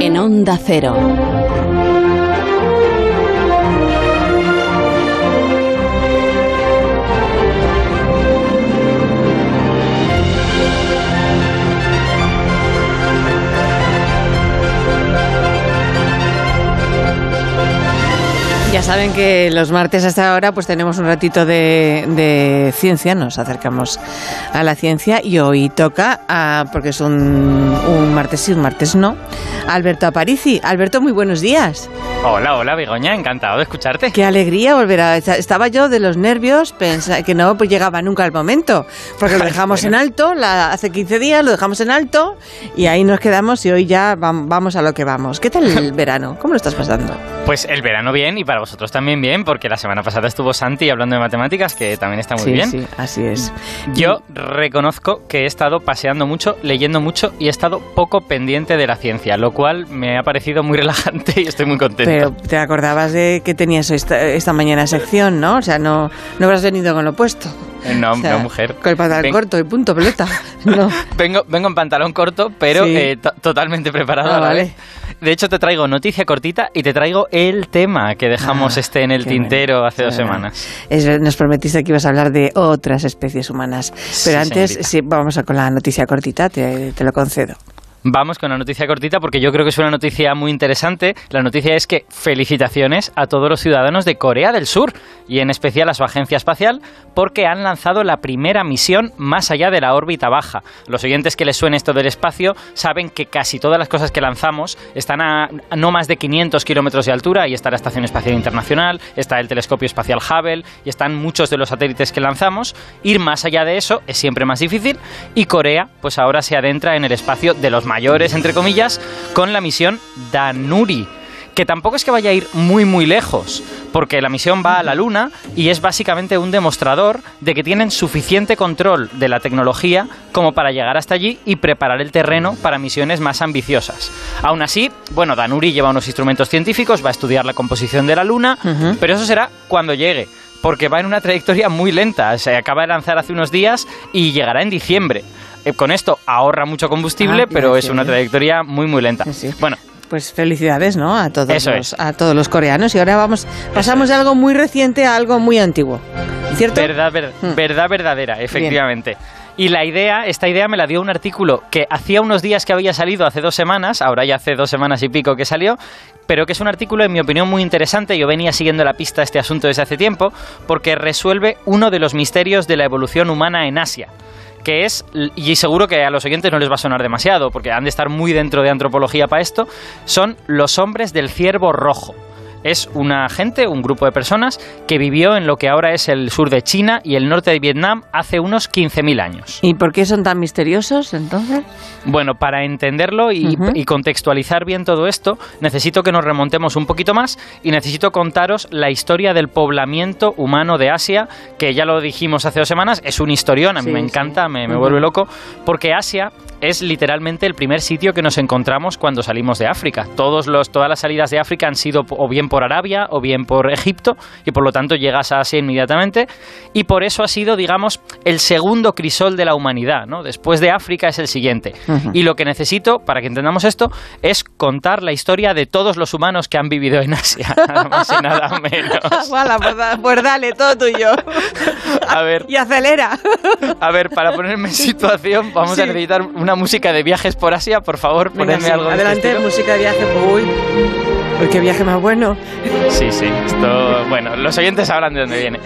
en Onda Cero. Ya saben que los martes hasta ahora pues tenemos un ratito de, ciencia, nos acercamos a la ciencia y hoy toca, a, porque es un, un martes sí, un martes no, Alberto Aparici. Alberto, muy buenos días. Hola, hola, Begoña, encantado de escucharte. Qué alegría volver a... Estaba yo de los nervios, pensaba que no pues llegaba nunca el momento, porque lo dejamos en alto, la, hace 15 días lo dejamos en alto y ahí nos quedamos y hoy ya vamos a lo que vamos. ¿Qué tal el verano? ¿Cómo lo estás pasando? Pues el verano bien y para vosotros también bien, porque la semana pasada estuvo Santi hablando de matemáticas, que también está muy bien. Sí, así es. Yo reconozco que he estado paseando mucho, leyendo mucho y he estado poco pendiente de la ciencia, lo cual me ha parecido muy relajante y estoy muy contento. Pero te acordabas de que tenías esta, mañana sección, ¿no? O sea, no, no habrás venido con lo puesto. Eh, no, no, mujer. Con el pantalón corto y punto, pelota. No. vengo, vengo en pantalón corto, pero eh, totalmente preparado. Ah, vale. De hecho, te traigo noticia cortita y te traigo el tema que dejamos ah, este en el tintero hace dos semanas. nos prometiste que ibas a hablar de otras especies humanas. Pero antes, sí, vamos a con la noticia cortita, te lo concedo. Vamos con la noticia cortita porque yo creo que es una noticia muy interesante. La noticia es que felicitaciones a todos los ciudadanos de Corea del Sur y en especial a su agencia espacial porque han lanzado la primera misión más allá de la órbita baja. Los oyentes que les suene esto del espacio saben que casi todas las cosas que lanzamos están a no más de 500 kilómetros de altura y está la Estación Espacial Internacional, está el telescopio espacial Hubble y están muchos de los satélites que lanzamos. Ir más allá de eso es siempre más difícil y Corea pues ahora se adentra en el espacio de los mayores, entre comillas, con la misión Danuri que tampoco es que vaya a ir muy muy lejos, porque la misión va a la Luna y es básicamente un demostrador de que tienen suficiente control de la tecnología como para llegar hasta allí y preparar el terreno para misiones más ambiciosas. Aún así, bueno, Danuri lleva unos instrumentos científicos, va a estudiar la composición de la Luna, pero eso será cuando llegue porque va en una trayectoria muy lenta. Se acaba de lanzar hace unos días y llegará en diciembre. Eh, con esto ahorra mucho combustible, ah, pero es una trayectoria muy, muy lenta. Bueno, pues felicidades, ¿no? A todos los, a todos los coreanos. Y ahora vamos, pasamos de algo muy reciente a algo muy antiguo. ¿Cierto? Verdad, hmm. verdad, verdadera, efectivamente. Y la idea, esta idea me la dio un artículo que hacía unos días que había salido, hace dos semanas, ahora ya hace dos semanas y pico que salió, pero que es un artículo, en mi opinión, muy interesante. Yo venía siguiendo la pista de este asunto desde hace tiempo, porque resuelve uno de los misterios de la evolución humana en Asia que es, y seguro que a los oyentes no les va a sonar demasiado, porque han de estar muy dentro de antropología para esto, son los hombres del ciervo rojo es una gente, un grupo de personas que vivió en lo que ahora es el sur de China y el norte de Vietnam hace unos 15.000 años. ¿Y por qué son tan misteriosos entonces? Bueno, para entenderlo y, contextualizar bien todo esto, necesito que nos remontemos un poquito más y necesito contaros la historia del poblamiento humano de Asia, que ya lo dijimos hace dos semanas, es un historión, a mí me encanta, me, vuelve loco, porque Asia es literalmente el primer sitio que nos encontramos cuando salimos de África. Todos los, todas las salidas de África han sido o bien por Arabia o bien por Egipto y por lo tanto llegas a Asia inmediatamente y por eso ha sido, digamos, el segundo crisol de la humanidad, ¿no? Después de África es el siguiente. Y lo que necesito, para que entendamos esto, es contar la historia de todos los humanos que han vivido en Asia, nada más y nada menos. Pues, pues, dale, todo tuyo. A ver. Y acelera. A ver, para ponerme en situación, vamos a necesitar una música de viajes por Asia, por favor, ponedme algo. Adelante, música de viaje. Uy. Qué viaje más bueno. Sí, sí. Esto, bueno, los oyentes sabrán de dónde viene.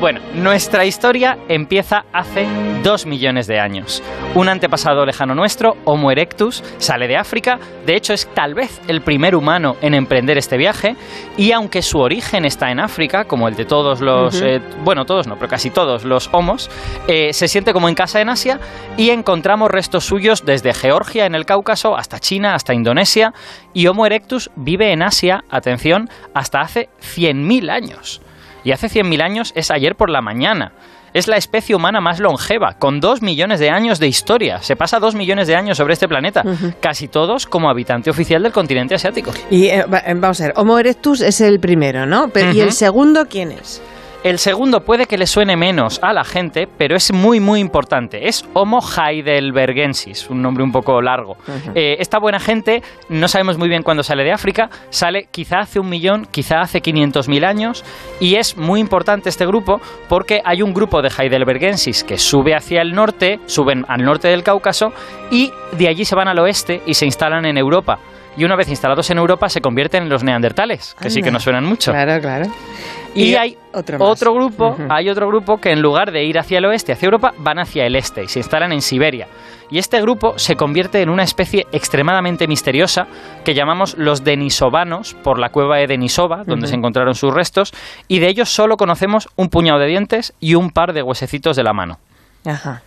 bueno, nuestra historia empieza hace dos millones de años. Un antepasado lejano nuestro, Homo erectus, sale de África. De hecho, es tal vez el primer humano en emprender este viaje. Y aunque su origen está en África, como el de todos los, eh, bueno, todos no, pero casi todos los homos, eh, se siente como en casa en Asia y encontramos restos suyos desde Georgia en el Cáucaso hasta China, hasta Indonesia. Y Homo erectus vive en Asia, atención, hasta hace 100.000 años. Y hace 100.000 años es ayer por la mañana. Es la especie humana más longeva, con dos millones de años de historia. Se pasa dos millones de años sobre este planeta, casi todos como habitante oficial del continente asiático. Y eh, eh, vamos a ver, Homo erectus es el primero, ¿no? ¿Y el segundo quién es? El segundo puede que le suene menos a la gente, pero es muy, muy importante. Es Homo heidelbergensis, un nombre un poco largo. Eh, esta buena gente, no sabemos muy bien cuándo sale de África, sale quizá hace un millón, quizá hace 500.000 años, y es muy importante este grupo porque hay un grupo de heidelbergensis que sube hacia el norte, suben al norte del Cáucaso, y de allí se van al oeste y se instalan en Europa y una vez instalados en Europa se convierten en los neandertales, que sí que nos suenan mucho. Claro, claro. Y, hay otro, grupo, hay otro grupo que en lugar de ir hacia el oeste, hacia Europa, van hacia el este y se instalan en Siberia. Y este grupo se convierte en una especie extremadamente misteriosa que llamamos los denisovanos por la cueva de Denisova, donde se encontraron sus restos, y de ellos solo conocemos un puñado de dientes y un par de huesecitos de la mano. Ajá.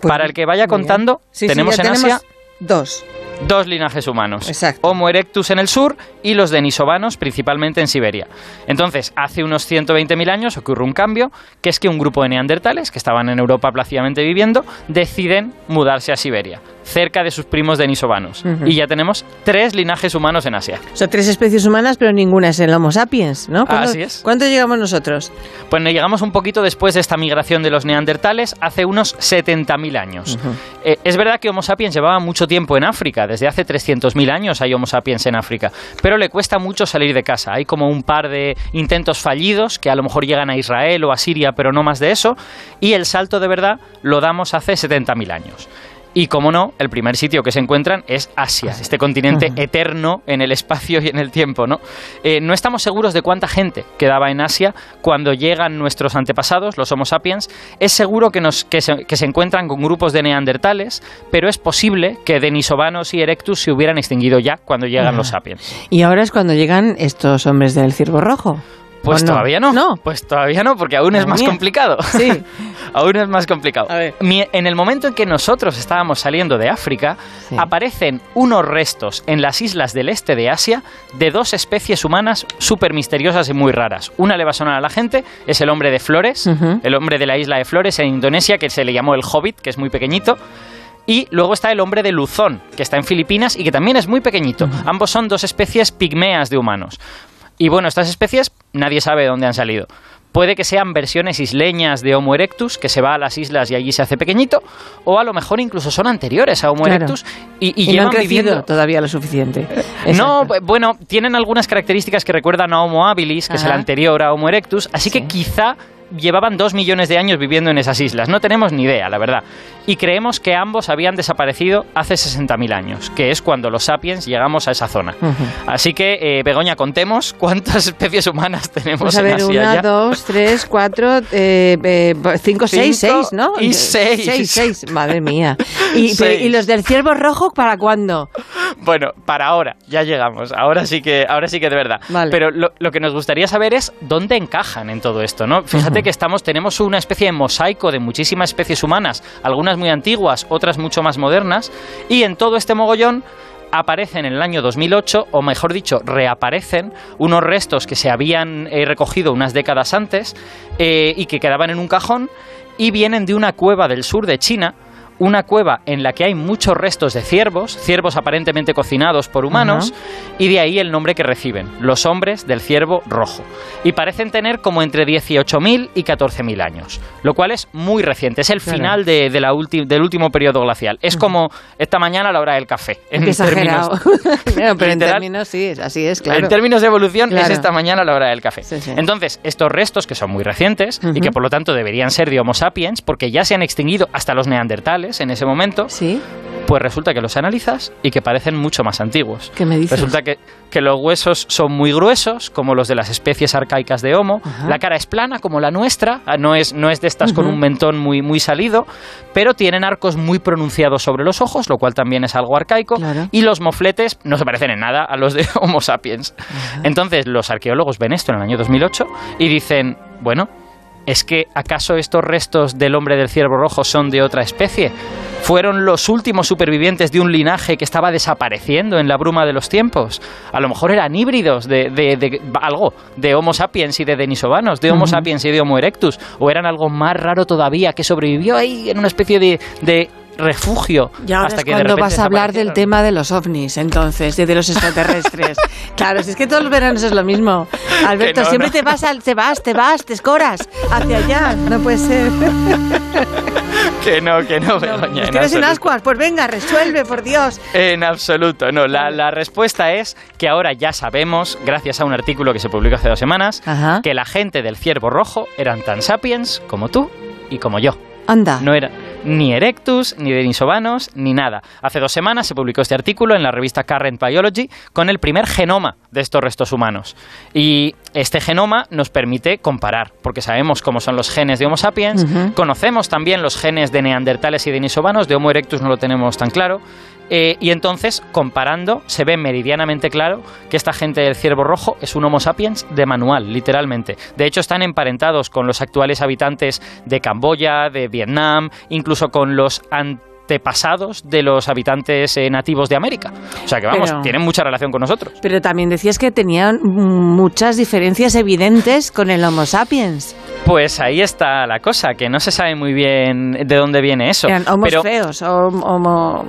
Pues Para el que vaya contando, tenemos en Asia dos dos linajes humanos. Exacto. Homo erectus en el sur y los denisovanos principalmente en Siberia. Entonces, hace unos 120.000 años ocurre un cambio, que es que un grupo de neandertales, que estaban en Europa plácidamente viviendo, deciden mudarse a Siberia cerca de sus primos denisovanos. Y ya tenemos tres linajes humanos en Asia. O sea, tres especies humanas, pero ninguna es el Homo sapiens, ¿no? Así es. ¿Cuánto llegamos nosotros? Pues nos llegamos un poquito después de esta migración de los neandertales, hace unos 70.000 años. Eh, es verdad que Homo sapiens llevaba mucho tiempo en África, desde hace 300.000 años hay Homo sapiens en África, pero le cuesta mucho salir de casa. Hay como un par de intentos fallidos que a lo mejor llegan a Israel o a Siria, pero no más de eso, y el salto de verdad lo damos hace 70.000 años. Y como no, el primer sitio que se encuentran es Asia, este continente eterno en el espacio y en el tiempo, ¿no? Eh, no estamos seguros de cuánta gente quedaba en Asia cuando llegan nuestros antepasados, los Homo sapiens. Es seguro que, nos, que, se, que se encuentran con grupos de neandertales, pero es posible que denisovanos y erectus se hubieran extinguido ya cuando llegan los sapiens. Y ahora es cuando llegan estos hombres del ciervo rojo. Pues todavía no? Pues todavía no, porque aún es más complicado. Sí. aún es más complicado. En el momento en que nosotros estábamos saliendo de África, aparecen unos restos en las islas del este de Asia de dos especies humanas súper misteriosas y muy raras. Una le va a sonar a la gente, es el hombre de Flores, el hombre de la isla de Flores en Indonesia, que se le llamó el Hobbit, que es muy pequeñito. Y luego está el hombre de Luzón, que está en Filipinas y que también es muy pequeñito. Ambos son dos especies pigmeas de humanos. Y bueno, estas especies nadie sabe de dónde han salido. Puede que sean versiones isleñas de Homo erectus, que se va a las islas y allí se hace pequeñito, o a lo mejor incluso son anteriores a Homo erectus y, y, no han crecido todavía lo suficiente. No, bueno, tienen algunas características que recuerdan a Homo habilis, que es el anterior a Homo erectus, así que quizá llevaban dos millones de años viviendo en esas islas. No tenemos ni idea, la verdad. Y creemos que ambos habían desaparecido hace 60.000 años, que es cuando los sapiens llegamos a esa zona. Así que, eh, Begoña, contemos cuántas especies humanas tenemos pues a ver, una, dos, tres, cuatro, eh, eh, cinco, seis, seis, ¿no? Y seis. Seis, seis, madre mía. ¿Y, ¿Y los del ciervo rojo para cuándo? Bueno, para ahora, ya llegamos. Ahora sí que, ahora sí que de verdad. Pero lo, lo, que nos gustaría saber es dónde encajan en todo esto, ¿no? Fíjate que estamos, tenemos una especie de mosaico de muchísimas especies humanas, algunas muy antiguas, otras mucho más modernas, y en todo este mogollón aparecen en el año 2008, o mejor dicho, reaparecen unos restos que se habían eh, recogido unas décadas antes eh, y que quedaban en un cajón y vienen de una cueva del sur de China una cueva en la que hay muchos restos de ciervos, ciervos aparentemente cocinados por humanos, y de ahí el nombre que reciben, los hombres del ciervo rojo. Y parecen tener como entre 18.000 y 14.000 años, lo cual es muy reciente, es el final de, la del último periodo glacial. Es como esta mañana a la hora del café. En términos, pero en términos sí, así es, claro. En términos de evolución es esta mañana a la hora del café. Entonces, estos restos que son muy recientes y que por lo tanto deberían ser de Homo sapiens, porque ya se han extinguido hasta los neandertales, en ese momento, ¿Sí? pues resulta que los analizas y que parecen mucho más antiguos. ¿Qué me dices? Resulta que, que los huesos son muy gruesos, como los de las especies arcaicas de Homo. La cara es plana, como la nuestra, ah, no es, no es de estas con un mentón muy, muy salido, pero tienen arcos muy pronunciados sobre los ojos, lo cual también es algo arcaico. Y los mofletes no se parecen en nada a los de Homo sapiens. Entonces los arqueólogos ven esto en el año 2008 y dicen, bueno, ¿Es que acaso estos restos del hombre del ciervo rojo son de otra especie? ¿Fueron los últimos supervivientes de un linaje que estaba desapareciendo en la bruma de los tiempos? A lo mejor eran híbridos de, algo, de Homo sapiens y de Denisovanos, de Homo sapiens y de Homo erectus, o eran algo más raro todavía que sobrevivió ahí en una especie de refugio. Y ahora hasta es que cuando vas a hablar del tema de los ovnis, entonces, de los extraterrestres. claro, si es que todos los veranos es lo mismo. Alberto, no, siempre no. te vas, al- te vas, te vas, te escoras hacia allá. No puede ser. Que no, que no, Begoña, ¿Nos en ascuas? Pues venga, resuelve, por Dios. En absoluto, no. La, la respuesta es que ahora ya sabemos, gracias a un artículo que se publicó hace dos semanas, Ajá. que la gente del ciervo rojo eran tan sapiens como tú y como yo. Anda. No era ni Erectus, ni Denisovanos, ni nada. Hace dos semanas se publicó este artículo en la revista Current Biology con el primer genoma de estos restos humanos. Y este genoma nos permite comparar, porque sabemos cómo son los genes de Homo sapiens, conocemos también los genes de neandertales y denisovanos, de Homo erectus no lo tenemos tan claro. eh, y entonces, comparando, se ve meridianamente claro que esta gente del ciervo rojo es un Homo sapiens de manual, literalmente. De hecho, están emparentados con los actuales habitantes de Camboya, de Vietnam, incluso con los antepasados de los habitantes eh, nativos de América. O sea que vamos, Pero- tienen mucha relación con nosotros. Pero también decías que tenían muchas diferencias evidentes con el Homo sapiens. Pues ahí está la cosa, que no se sabe muy bien de dónde viene eso. Eran homos pero feos, hom- homo...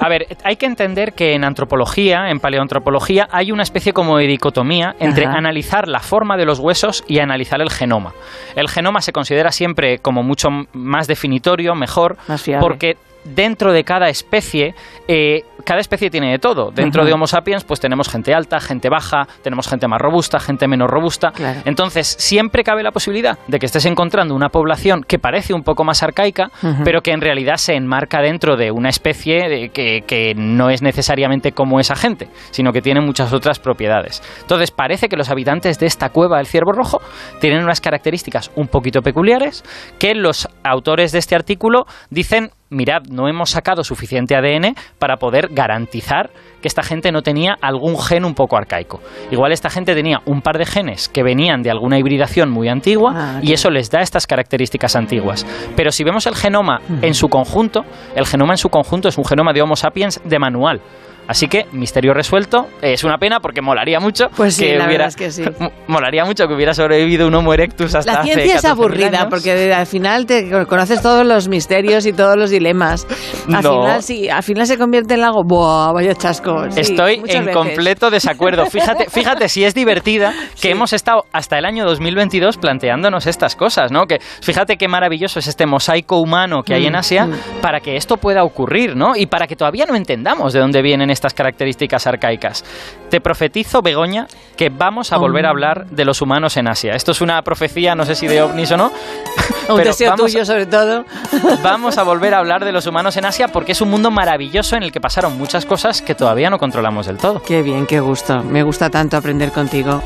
A ver, hay que entender que en antropología, en paleoantropología, hay una especie como de dicotomía entre Ajá. analizar la forma de los huesos y analizar el genoma. El genoma se considera siempre como mucho más definitorio, mejor, Más porque dentro de cada especie, eh, cada especie tiene de todo. Dentro de Homo sapiens, pues tenemos gente alta, gente baja, tenemos gente más robusta, gente menos robusta. Claro. Entonces, siempre cabe la posibilidad de que estés encontrando una población que parece un poco más arcaica, pero que en realidad se enmarca dentro de una especie de- que, que no es necesariamente como esa gente, sino que tiene muchas otras propiedades. Entonces, parece que los habitantes de esta cueva del ciervo rojo tienen unas características un poquito peculiares que los autores de este artículo dicen mirad, no hemos sacado suficiente ADN para poder garantizar que esta gente no tenía algún gen un poco arcaico. Igual esta gente tenía un par de genes que venían de alguna hibridación muy antigua Ah, y eso les da estas características antiguas. Pero si vemos el genoma en su conjunto, el genoma en su conjunto es un genoma de Homo sapiens de manual. Así que, misterio resuelto, es una pena porque molaría mucho Pues sí, que la hubiera verdad es que sí. mo- molaría mucho que hubiera sobrevivido un Homo erectus hasta La hace ciencia es 14.000 aburrida años. porque al final te conoces todos los misterios y todos los dilemas. Al No. final sí, al final se convierte en algo, ¡buah, vaya chasco! Sí, Estoy en veces. completo desacuerdo. Fíjate, fíjate si es divertida que Sí. hemos estado hasta el año 2022 planteándonos estas cosas, ¿no? Que fíjate qué maravilloso es este mosaico humano que hay en Mm, Asia mm. para que esto pueda ocurrir, ¿no? Y para que todavía no entendamos de dónde vienen estas características arcaicas. Te profetizo, Begoña, que vamos a volver a hablar de los humanos en Asia. Esto es una profecía, no sé si de ovnis o no. Un pero deseo vamos- tuyo sobre todo. Vamos a volver a hablar de los humanos en Asia porque es un mundo maravilloso en el que pasaron muchas cosas que todavía no controlamos del todo. Qué bien, qué gusto. Me gusta tanto aprender contigo.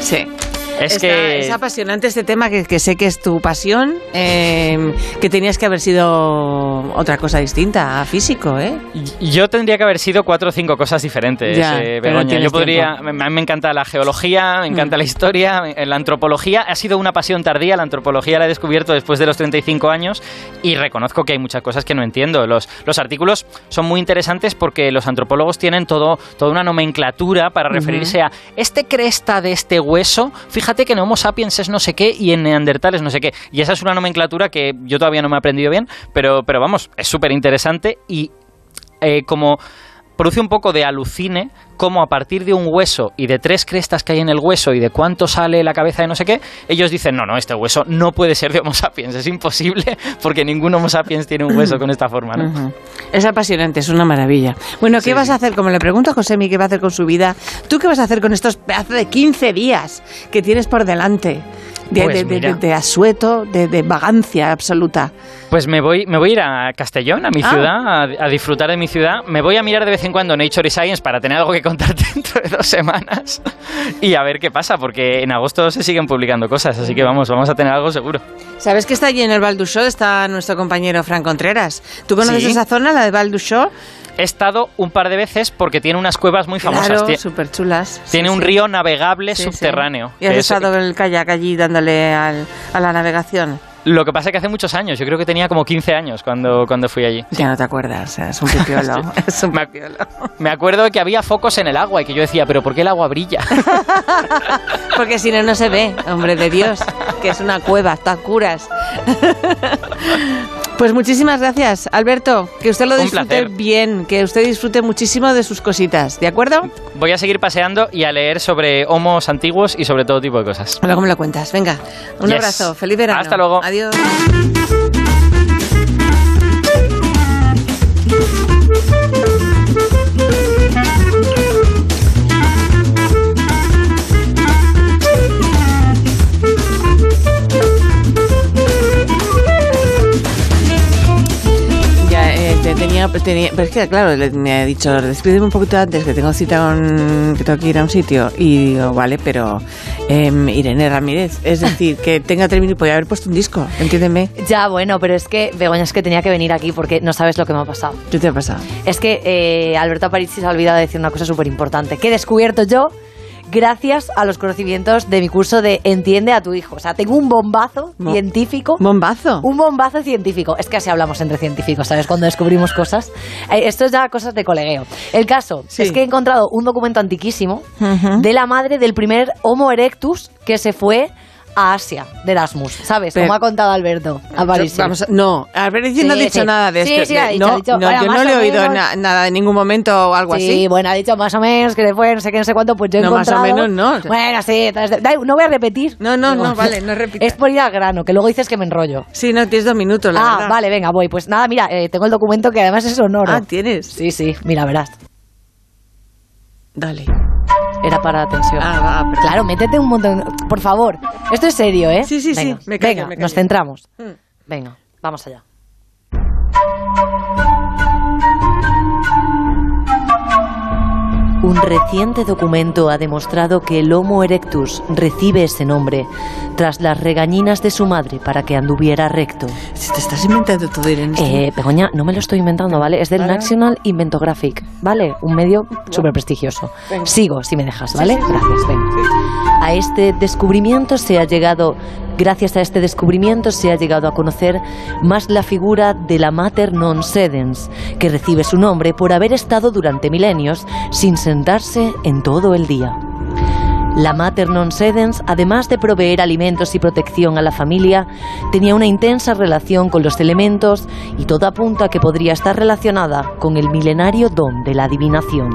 Sí. Es Está- que es apasionante este tema que, que sé que es tu pasión, eh, que tenías que haber sido otra cosa distinta a físico, ¿eh? Yo tendría que haber sido cuatro o cinco cosas diferentes, Ya, eh, Begoña. Yo podría, me- me encanta la geología, me encanta Mm. la historia, me- la antropología. Ha sido una pasión tardía, la antropología la he descubierto después de los 35 años y reconozco que hay muchas cosas que no entiendo. Los, los artículos son muy interesantes porque los antropólogos tienen todo, toda una nomenclatura para referirse a este cresta de este hueso, fíjate que en Homo sapiens es no sé qué y en Neandertal es no sé qué. Y esa es una nomenclatura que yo todavía no me he aprendido bien, pero, pero vamos, es súper interesante y eh, como produce un poco de alucine como a partir de un hueso y de tres crestas que hay en el hueso y de cuánto sale la cabeza de no sé qué, ellos dicen, no, no, este hueso no puede ser de Homo sapiens, es imposible porque ningún Homo sapiens tiene un hueso con esta forma, ¿no? Es apasionante, es una maravilla. Bueno, ¿qué Sí, vas sí. a hacer? Como le pregunto a Josemi, ¿qué va a hacer con su vida? ¿Tú qué vas a hacer con estos pedazos de 15 días que tienes por delante? De, Pues de- de- mira. de- de asueto, de vagancia absoluta. Pues me voy, me voy a ir a Castellón, a mi Ah. ciudad, a, a disfrutar de mi ciudad. Me voy a mirar de vez en cuando Nature y Science para tener algo que contar dentro de dos semanas y a ver qué pasa, porque en agosto se siguen publicando cosas, así que vamos, vamos a tener algo seguro. ¿Sabes que está allí en el Val? Está nuestro compañero Fran Contreras. ¿Tú conoces Sí. esa zona, la de Val? He estado un par de veces porque tiene unas cuevas muy famosas. Claro, súper chulas. tiene un río navegable subterráneo. ¿Y has es- estado en el kayak allí dándole al- a la navegación? Lo que pasa es que hace muchos años, yo creo que tenía como 15 años cuando, cuando fui allí. Ya no te acuerdas, es un pipiolo. es un Me- pipiolo. Me acuerdo de que había focos en el agua y que yo decía, pero ¿por qué el agua brilla? Porque si no, no se ve, hombre de Dios, que es una cueva, está a curas. Pues muchísimas gracias, Alberto. Que usted lo disfrute bien, que usted disfrute muchísimo de sus cositas, ¿de acuerdo? Voy a seguir paseando y a leer sobre homos antiguos y sobre todo tipo de cosas. Luego me lo cuentas. Venga, un abrazo. Feliz verano. Hasta luego. Adiós. Tenía, tenía, pero es que claro, me ha dicho, despídeme un poquito antes que tengo cita con, que tengo que ir a un sitio. Y digo, vale, pero eh, Irene Ramírez, es decir, que tenga término y podía haber puesto un disco, entiéndeme. Ya, bueno, pero es que, Begoña, es que tenía que venir aquí porque no sabes lo que me ha pasado. ¿Qué te ha pasado? Es que eh, Alberto Aparici se ha olvidado de decir una cosa súper importante, que he descubierto yo gracias a los conocimientos de mi curso de Entiende a tu hijo. O sea, tengo un bombazo científico. ¿Bombazo? Un bombazo científico. Es que así hablamos entre científicos, ¿sabes? Cuando descubrimos cosas. Eh, esto es ya cosas de colegueo. El caso es que he encontrado un documento antiquísimo de la madre del primer Homo erectus que se fue a Asia de Erasmus, ¿sabes? Como ha contado Alberto no, Alberto no ha dicho nada de esto. Sí, sí, ha dicho, no, yo no le he oído nada en ningún momento o algo así. Sí, bueno, ha dicho más o menos que fue no sé qué, no sé cuánto, pues yo he no, encontrado... más o menos no. Bueno, sí, no voy a repetir. No, no, no, vale, no repitas. Es por ir al grano, que luego dices que me enrollo. Sí, no, tienes dos minutos, la Ah, vale, venga, voy. Pues nada, mira, eh, tengo el documento que además es sonoro. Ah, ¿tienes? Sí, sí, mira, verás. Dale. Era para atención. Ah, va, Claro, métete un montón. Por favor. Esto es serio, ¿eh? Sí, sí, sí. Me callo, venga, me callo. nos centramos. Mm. Venga, vamos allá. Un reciente documento ha demostrado que el Homo erectus recibe ese nombre tras las regañinas de su madre para que anduviera recto. Si te estás inventando todo, Irene. Eh, Begoña, no me lo estoy inventando, ¿vale? Es del National Inventographic, ¿vale? Un medio súper prestigioso. Sigo, si me dejas, ¿vale? Gracias, venga. A este descubrimiento se ha llegado, gracias a este descubrimiento se ha llegado a conocer más la figura de la Mater non sedens, que recibe su nombre por haber estado durante milenios sin sentarse en todo el día. La Mater non sedens, además de proveer alimentos y protección a la familia, tenía una intensa relación con los elementos y todo apunta a que podría estar relacionada con el milenario don de la adivinación.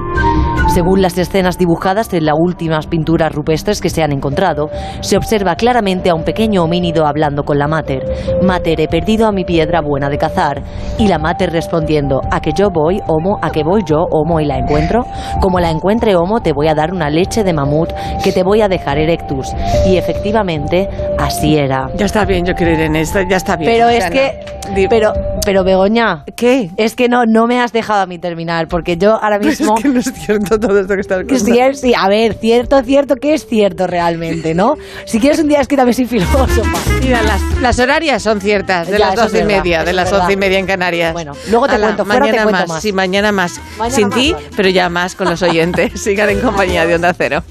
Según las escenas dibujadas en las últimas pinturas rupestres que se han encontrado, se observa claramente a un pequeño homínido hablando con la Mater. Mater, he perdido a mi piedra buena de cazar. Y la Mater respondiendo, a que yo voy, Homo, a que voy yo, Homo, y la encuentro. Como la encuentre Homo, te voy a dar una leche de mamut que te voy a dejar erectus. Y efectivamente, así era. Ya está bien, yo ir en esto, ya está bien. Pero es que... Pero, pero Begoña, ¿qué? Es que no, no me has dejado a mí terminar, porque yo ahora mismo... es que no es cierto todo esto que estás contando. Sí, sí, a ver, cierto, cierto, que es cierto realmente, ¿no? Si quieres un día es que también soy filósofa. Mira, las, las horarias son ciertas, de Ya, las doce y verdad, media, de las once y media en Canarias. Bueno, luego te Ala, cuento, fuera te mañana cuento más, más. Sí, mañana más. Mañana Sin ti, vale. pero ya más con los oyentes. Sigan en compañía de Onda Cero.